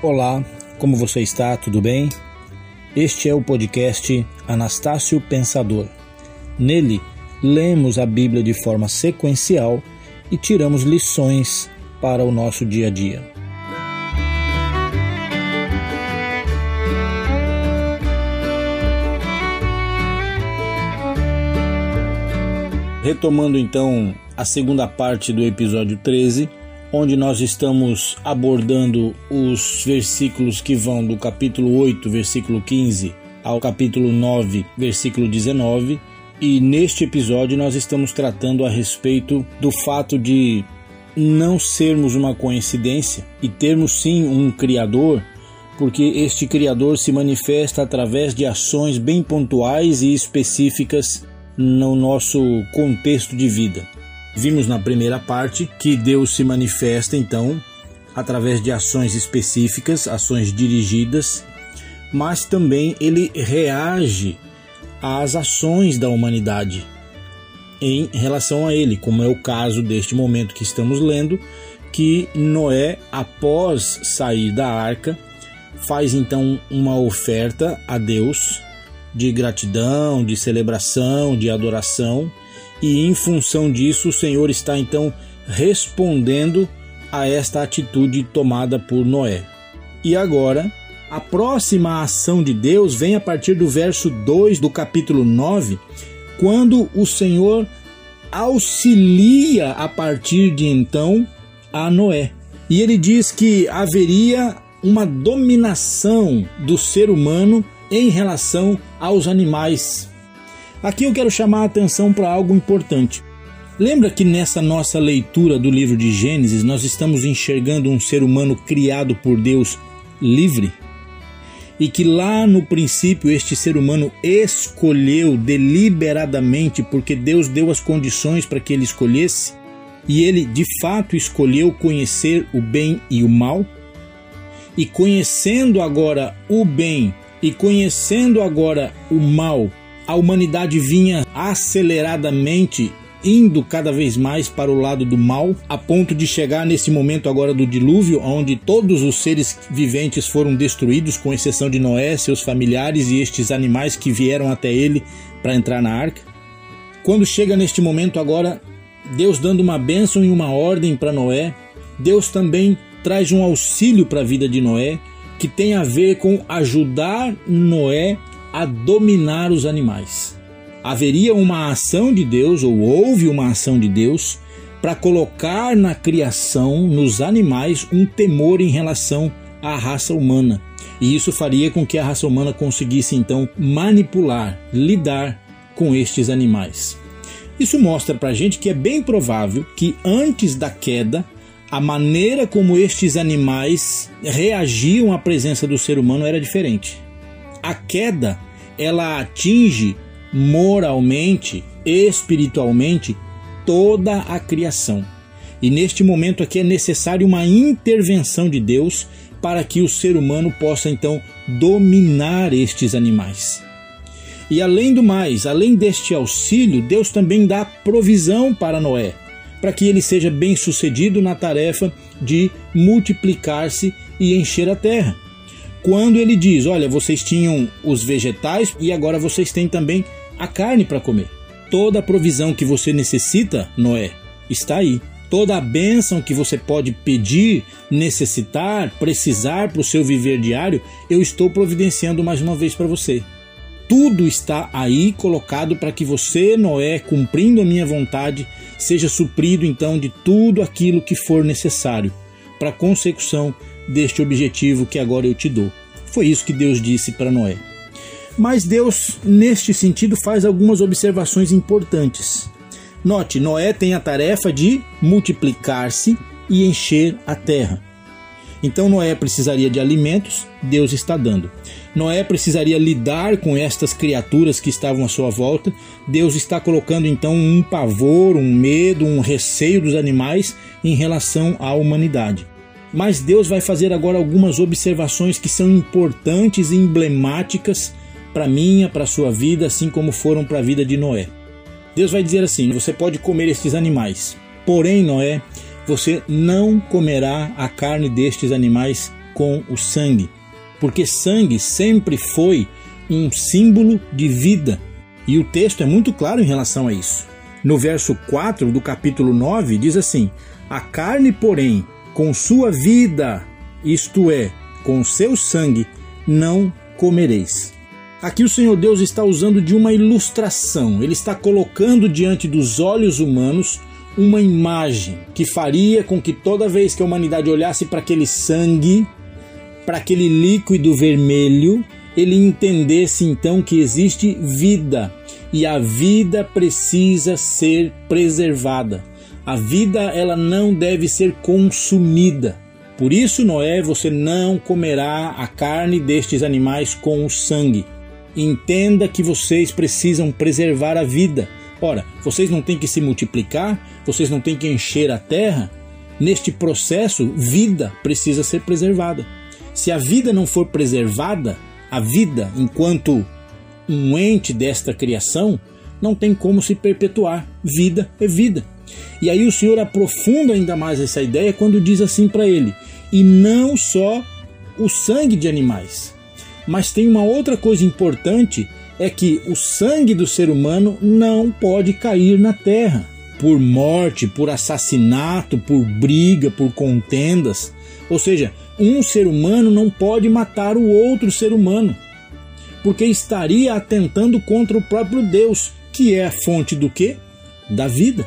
Olá, como você está? Tudo bem? Este é o podcast Anastácio Pensador. Nele, lemos a Bíblia de forma sequencial e tiramos lições para o nosso dia a dia. Retomando então a segunda parte do episódio 13, onde nós estamos abordando os versículos que vão do capítulo 8, versículo 15, ao capítulo 9, versículo 19. E neste episódio nós estamos tratando a respeito do fato de não sermos uma coincidência e termos sim um Criador, porque este Criador se manifesta através de ações bem pontuais e específicas no nosso contexto de vida. Vimos na primeira parte que Deus se manifesta então através de ações específicas, ações dirigidas, mas também ele reage às ações da humanidade em relação a ele, como é o caso deste momento que estamos lendo, que Noé, após sair da arca, faz então uma oferta a Deus de gratidão, de celebração, de adoração e em função disso o Senhor está então respondendo a esta atitude tomada por Noé. E agora, a próxima ação de Deus vem a partir do verso 2 do capítulo 9, quando o Senhor auxilia a partir de então a Noé. E ele diz que haveria uma dominação do ser humano em relação aos animais Aqui eu quero chamar a atenção para algo importante. Lembra que nessa nossa leitura do livro de Gênesis nós estamos enxergando um ser humano criado por Deus livre? E que lá no princípio este ser humano escolheu deliberadamente, porque Deus deu as condições para que ele escolhesse, e ele de fato escolheu conhecer o bem e o mal? E conhecendo agora o bem e conhecendo agora o mal, a humanidade vinha aceleradamente indo cada vez mais para o lado do mal, a ponto de chegar nesse momento agora do dilúvio, onde todos os seres viventes foram destruídos, com exceção de Noé, seus familiares e estes animais que vieram até ele para entrar na arca. Quando chega neste momento agora, Deus dando uma bênção e uma ordem para Noé, Deus também traz um auxílio para a vida de Noé, que tem a ver com ajudar Noé a dominar os animais. Haveria uma ação de Deus, ou houve uma ação de Deus, para colocar na criação, nos animais, um temor em relação à raça humana. E isso faria com que a raça humana conseguisse então manipular, lidar com estes animais. Isso mostra para a gente que é bem provável que antes da queda, a maneira como estes animais reagiam à presença do ser humano era diferente a queda ela atinge moralmente, espiritualmente toda a criação. E neste momento aqui é necessário uma intervenção de Deus para que o ser humano possa então dominar estes animais. E além do mais, além deste auxílio, Deus também dá provisão para Noé, para que ele seja bem sucedido na tarefa de multiplicar-se e encher a terra quando ele diz: Olha, vocês tinham os vegetais e agora vocês têm também a carne para comer. Toda a provisão que você necessita, Noé, está aí. Toda a bênção que você pode pedir, necessitar, precisar para o seu viver diário, eu estou providenciando mais uma vez para você. Tudo está aí colocado para que você, Noé, cumprindo a minha vontade, seja suprido então de tudo aquilo que for necessário para a consecução deste objetivo que agora eu te dou. Foi isso que Deus disse para Noé. Mas Deus, neste sentido, faz algumas observações importantes. Note, Noé tem a tarefa de multiplicar-se e encher a terra. Então Noé precisaria de alimentos, Deus está dando. Noé precisaria lidar com estas criaturas que estavam à sua volta, Deus está colocando então um pavor, um medo, um receio dos animais em relação à humanidade. Mas Deus vai fazer agora algumas observações que são importantes e emblemáticas para minha, para sua vida, assim como foram para a vida de Noé. Deus vai dizer assim: você pode comer estes animais, porém, Noé, você não comerá a carne destes animais com o sangue, porque sangue sempre foi um símbolo de vida. E o texto é muito claro em relação a isso. No verso 4 do capítulo 9 diz assim: A carne, porém, com sua vida, isto é, com seu sangue, não comereis. Aqui o Senhor Deus está usando de uma ilustração, ele está colocando diante dos olhos humanos uma imagem que faria com que toda vez que a humanidade olhasse para aquele sangue, para aquele líquido vermelho, ele entendesse então que existe vida e a vida precisa ser preservada. A vida ela não deve ser consumida. Por isso, Noé, você não comerá a carne destes animais com o sangue. Entenda que vocês precisam preservar a vida. Ora, vocês não têm que se multiplicar, vocês não têm que encher a terra. Neste processo, vida precisa ser preservada. Se a vida não for preservada, a vida, enquanto um ente desta criação, não tem como se perpetuar. Vida é vida. E aí o Senhor aprofunda ainda mais essa ideia quando diz assim para ele: e não só o sangue de animais. Mas tem uma outra coisa importante: é que o sangue do ser humano não pode cair na terra por morte, por assassinato, por briga, por contendas. Ou seja, um ser humano não pode matar o outro ser humano, porque estaria atentando contra o próprio Deus, que é a fonte do que? Da vida.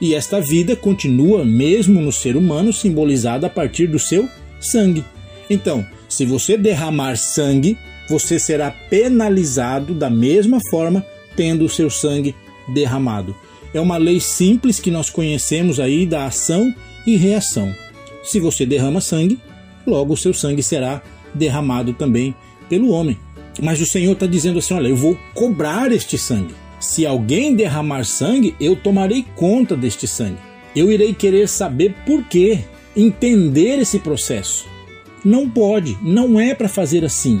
E esta vida continua mesmo no ser humano simbolizada a partir do seu sangue. Então, se você derramar sangue, você será penalizado da mesma forma tendo o seu sangue derramado. É uma lei simples que nós conhecemos aí da ação e reação. Se você derrama sangue, logo o seu sangue será derramado também pelo homem. Mas o Senhor está dizendo assim: olha, eu vou cobrar este sangue. Se alguém derramar sangue, eu tomarei conta deste sangue. Eu irei querer saber por quê, entender esse processo. Não pode, não é para fazer assim.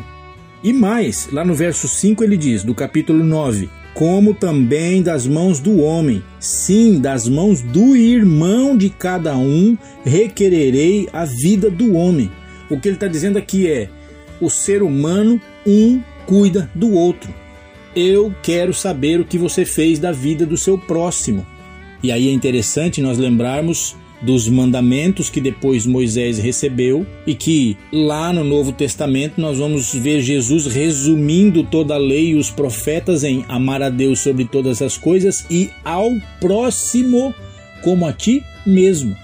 E mais, lá no verso 5 ele diz, do capítulo 9: Como também das mãos do homem, sim, das mãos do irmão de cada um, requererei a vida do homem. O que ele está dizendo aqui é: o ser humano, um cuida do outro. Eu quero saber o que você fez da vida do seu próximo. E aí é interessante nós lembrarmos dos mandamentos que depois Moisés recebeu e que lá no Novo Testamento nós vamos ver Jesus resumindo toda a lei e os profetas em amar a Deus sobre todas as coisas e ao próximo como a ti mesmo.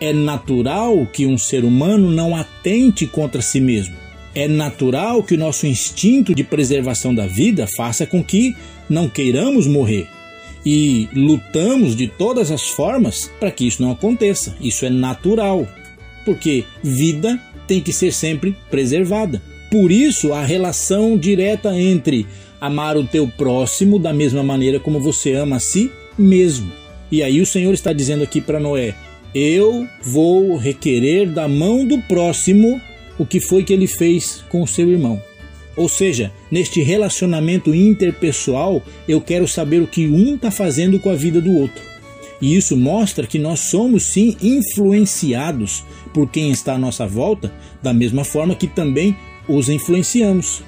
É natural que um ser humano não atente contra si mesmo. É natural que o nosso instinto de preservação da vida faça com que não queiramos morrer e lutamos de todas as formas para que isso não aconteça. Isso é natural, porque vida tem que ser sempre preservada. Por isso, a relação direta entre amar o teu próximo da mesma maneira como você ama a si mesmo. E aí o Senhor está dizendo aqui para Noé: Eu vou requerer da mão do próximo o que foi que ele fez com o seu irmão. Ou seja, neste relacionamento interpessoal, eu quero saber o que um está fazendo com a vida do outro. E isso mostra que nós somos sim influenciados por quem está à nossa volta, da mesma forma que também os influenciamos,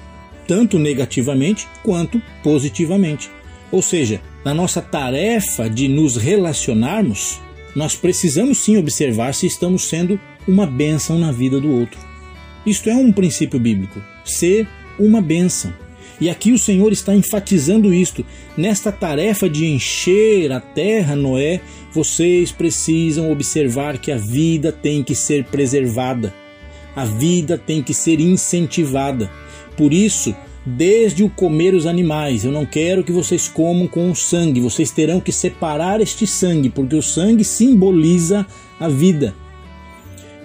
tanto negativamente quanto positivamente. Ou seja, na nossa tarefa de nos relacionarmos, nós precisamos sim observar se estamos sendo uma bênção na vida do outro. Isto é um princípio bíblico. Ser uma bênção. E aqui o Senhor está enfatizando isto. Nesta tarefa de encher a terra, Noé, vocês precisam observar que a vida tem que ser preservada. A vida tem que ser incentivada. Por isso, desde o comer os animais, eu não quero que vocês comam com o sangue. Vocês terão que separar este sangue, porque o sangue simboliza a vida.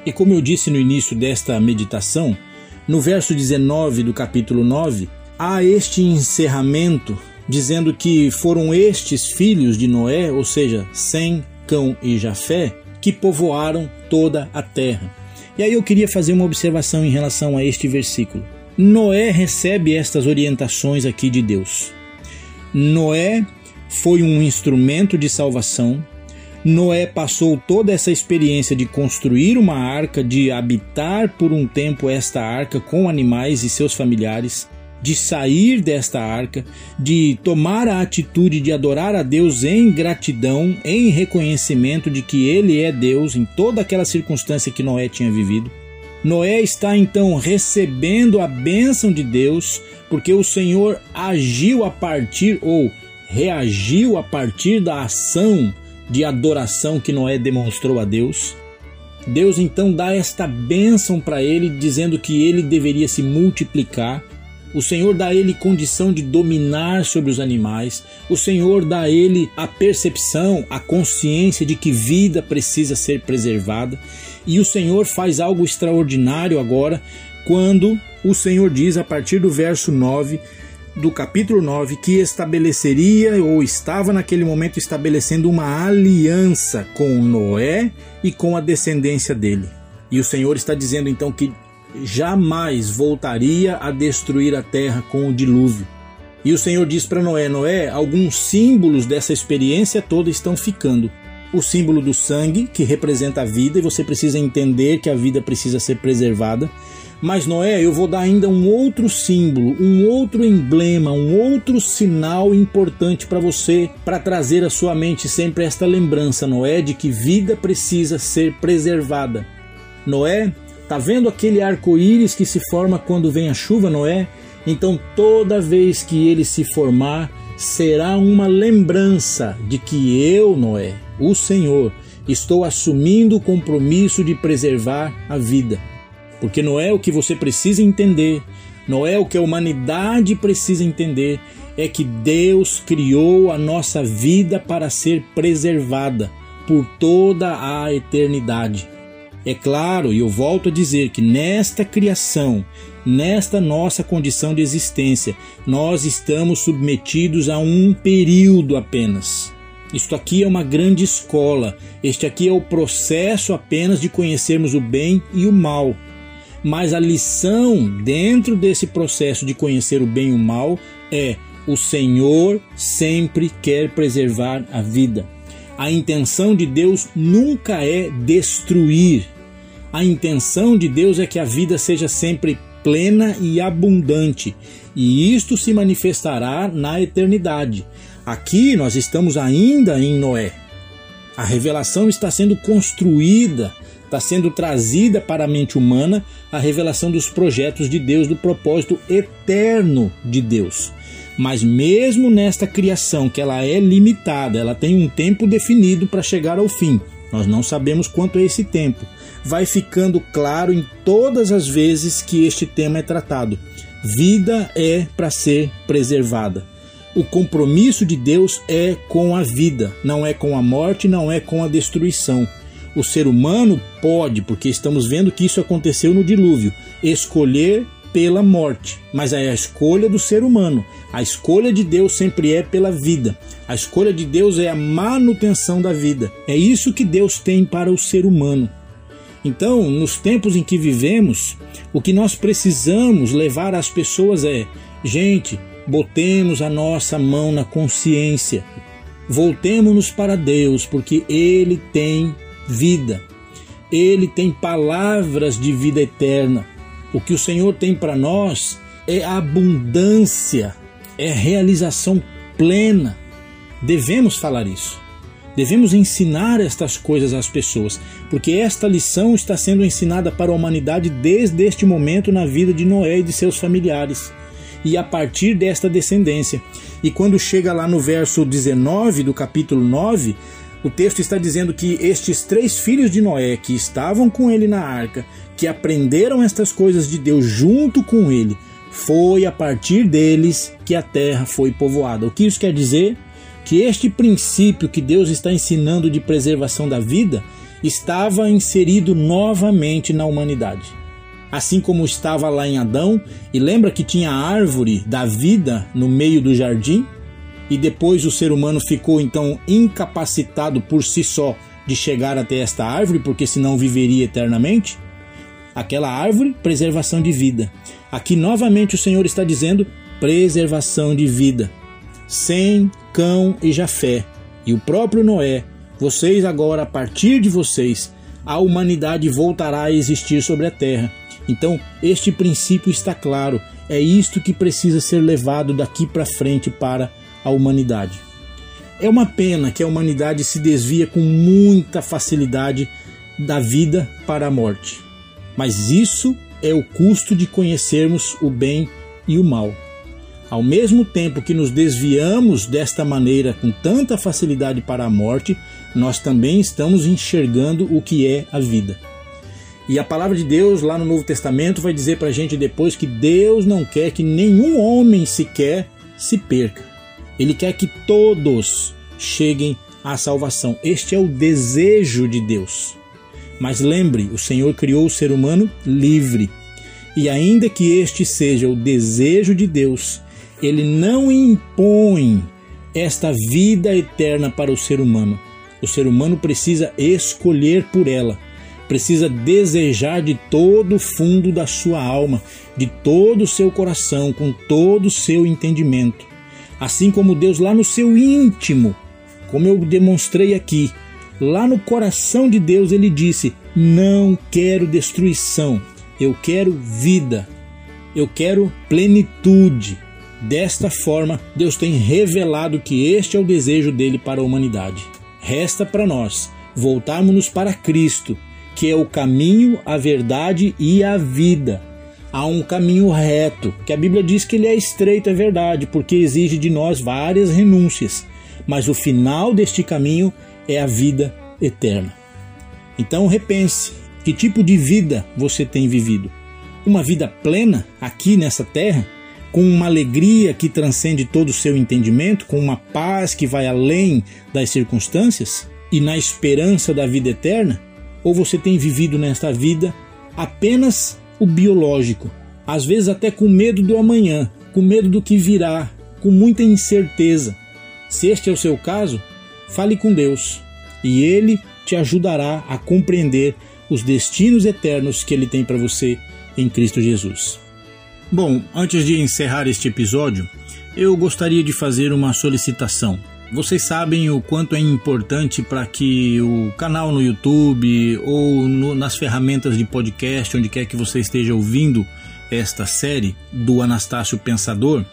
E como eu disse no início desta meditação, no verso 19 do capítulo 9, há este encerramento dizendo que foram estes filhos de Noé, ou seja, Sem, Cão e Jafé, que povoaram toda a terra. E aí eu queria fazer uma observação em relação a este versículo. Noé recebe estas orientações aqui de Deus. Noé foi um instrumento de salvação. Noé passou toda essa experiência de construir uma arca, de habitar por um tempo esta arca com animais e seus familiares, de sair desta arca, de tomar a atitude de adorar a Deus em gratidão, em reconhecimento de que Ele é Deus em toda aquela circunstância que Noé tinha vivido. Noé está então recebendo a bênção de Deus, porque o Senhor agiu a partir ou reagiu a partir da ação de adoração que Noé demonstrou a Deus. Deus então dá esta bênção para ele, dizendo que ele deveria se multiplicar. O Senhor dá a ele condição de dominar sobre os animais. O Senhor dá a ele a percepção, a consciência de que vida precisa ser preservada. E o Senhor faz algo extraordinário agora, quando o Senhor diz, a partir do verso 9 do capítulo 9, que estabeleceria ou estava naquele momento estabelecendo uma aliança com Noé e com a descendência dele. E o Senhor está dizendo então que jamais voltaria a destruir a terra com o dilúvio. E o Senhor diz para Noé: Noé, alguns símbolos dessa experiência toda estão ficando o símbolo do sangue, que representa a vida, e você precisa entender que a vida precisa ser preservada. Mas Noé, eu vou dar ainda um outro símbolo, um outro emblema, um outro sinal importante para você, para trazer à sua mente sempre esta lembrança, Noé, de que vida precisa ser preservada. Noé, tá vendo aquele arco-íris que se forma quando vem a chuva, Noé? Então toda vez que ele se formar, será uma lembrança de que eu, Noé, o Senhor, estou assumindo o compromisso de preservar a vida. Porque não é o que você precisa entender, não é o que a humanidade precisa entender, é que Deus criou a nossa vida para ser preservada por toda a eternidade. É claro, e eu volto a dizer que nesta criação, nesta nossa condição de existência, nós estamos submetidos a um período apenas. Isto aqui é uma grande escola. Este aqui é o processo apenas de conhecermos o bem e o mal. Mas a lição dentro desse processo de conhecer o bem e o mal é: o Senhor sempre quer preservar a vida. A intenção de Deus nunca é destruir. A intenção de Deus é que a vida seja sempre plena e abundante, e isto se manifestará na eternidade. Aqui nós estamos ainda em Noé. A revelação está sendo construída, está sendo trazida para a mente humana a revelação dos projetos de Deus, do propósito eterno de Deus. Mas mesmo nesta criação, que ela é limitada, ela tem um tempo definido para chegar ao fim. Nós não sabemos quanto é esse tempo. Vai ficando claro em todas as vezes que este tema é tratado. Vida é para ser preservada. O compromisso de Deus é com a vida, não é com a morte, não é com a destruição. O ser humano pode, porque estamos vendo que isso aconteceu no dilúvio, escolher pela morte, mas é a escolha do ser humano. A escolha de Deus sempre é pela vida. A escolha de Deus é a manutenção da vida. É isso que Deus tem para o ser humano. Então, nos tempos em que vivemos, o que nós precisamos levar às pessoas é: gente, Botemos a nossa mão na consciência. Voltemos-nos para Deus, porque Ele tem vida. Ele tem palavras de vida eterna. O que o Senhor tem para nós é abundância, é realização plena. Devemos falar isso. Devemos ensinar estas coisas às pessoas, porque esta lição está sendo ensinada para a humanidade desde este momento na vida de Noé e de seus familiares e a partir desta descendência. E quando chega lá no verso 19 do capítulo 9, o texto está dizendo que estes três filhos de Noé que estavam com ele na arca, que aprenderam estas coisas de Deus junto com ele, foi a partir deles que a terra foi povoada. O que isso quer dizer? Que este princípio que Deus está ensinando de preservação da vida estava inserido novamente na humanidade assim como estava lá em Adão, e lembra que tinha a árvore da vida no meio do jardim? E depois o ser humano ficou então incapacitado por si só de chegar até esta árvore, porque senão viveria eternamente? Aquela árvore, preservação de vida. Aqui novamente o Senhor está dizendo preservação de vida. Sem Cão e Jafé e o próprio Noé Vocês agora, a partir de vocês, a humanidade voltará a existir sobre a terra. Então, este princípio está claro. É isto que precisa ser levado daqui para frente para a humanidade. É uma pena que a humanidade se desvia com muita facilidade da vida para a morte. Mas isso é o custo de conhecermos o bem e o mal. Ao mesmo tempo que nos desviamos desta maneira com tanta facilidade para a morte, nós também estamos enxergando o que é a vida. E a palavra de Deus lá no Novo Testamento vai dizer para a gente depois que Deus não quer que nenhum homem sequer se perca. Ele quer que todos cheguem à salvação. Este é o desejo de Deus. Mas lembre, o Senhor criou o ser humano livre. E ainda que este seja o desejo de Deus, ele não impõe esta vida eterna para o ser humano. O ser humano precisa escolher por ela, precisa desejar de todo o fundo da sua alma, de todo o seu coração, com todo o seu entendimento. Assim como Deus lá no seu íntimo, como eu demonstrei aqui, lá no coração de Deus ele disse: Não quero destruição, eu quero vida, eu quero plenitude. Desta forma, Deus tem revelado que este é o desejo dele para a humanidade. Resta para nós voltarmos para Cristo, que é o caminho, a verdade e a vida. Há um caminho reto, que a Bíblia diz que ele é estreito, é verdade, porque exige de nós várias renúncias, mas o final deste caminho é a vida eterna. Então repense: que tipo de vida você tem vivido? Uma vida plena aqui nessa terra? com uma alegria que transcende todo o seu entendimento, com uma paz que vai além das circunstâncias e na esperança da vida eterna? Ou você tem vivido nesta vida apenas o biológico, às vezes até com medo do amanhã, com medo do que virá, com muita incerteza? Se este é o seu caso, fale com Deus e Ele te ajudará a compreender os destinos eternos que Ele tem para você em Cristo Jesus. Bom, antes de encerrar este episódio, eu gostaria de fazer uma solicitação. Vocês sabem o quanto é importante para que o canal no YouTube ou no, nas ferramentas de podcast, onde quer que você esteja ouvindo esta série do Anastácio Pensador,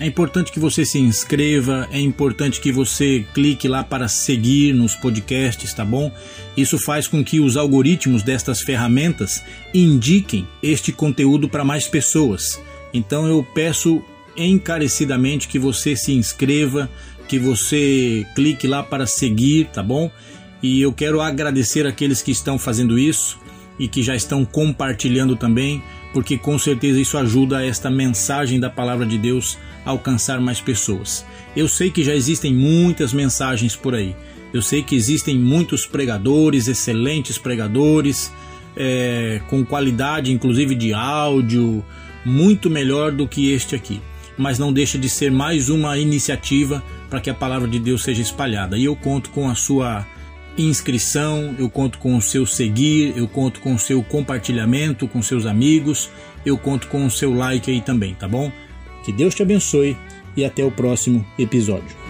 é importante que você se inscreva, é importante que você clique lá para seguir nos podcasts, tá bom? Isso faz com que os algoritmos destas ferramentas indiquem este conteúdo para mais pessoas. Então eu peço encarecidamente que você se inscreva, que você clique lá para seguir, tá bom? E eu quero agradecer aqueles que estão fazendo isso e que já estão compartilhando também, porque com certeza isso ajuda esta mensagem da palavra de Deus a alcançar mais pessoas. Eu sei que já existem muitas mensagens por aí. Eu sei que existem muitos pregadores, excelentes pregadores, é, com qualidade inclusive de áudio, muito melhor do que este aqui. Mas não deixa de ser mais uma iniciativa para que a palavra de Deus seja espalhada. E eu conto com a sua inscrição, eu conto com o seu seguir, eu conto com o seu compartilhamento com seus amigos, eu conto com o seu like aí também, tá bom? Que Deus te abençoe e até o próximo episódio.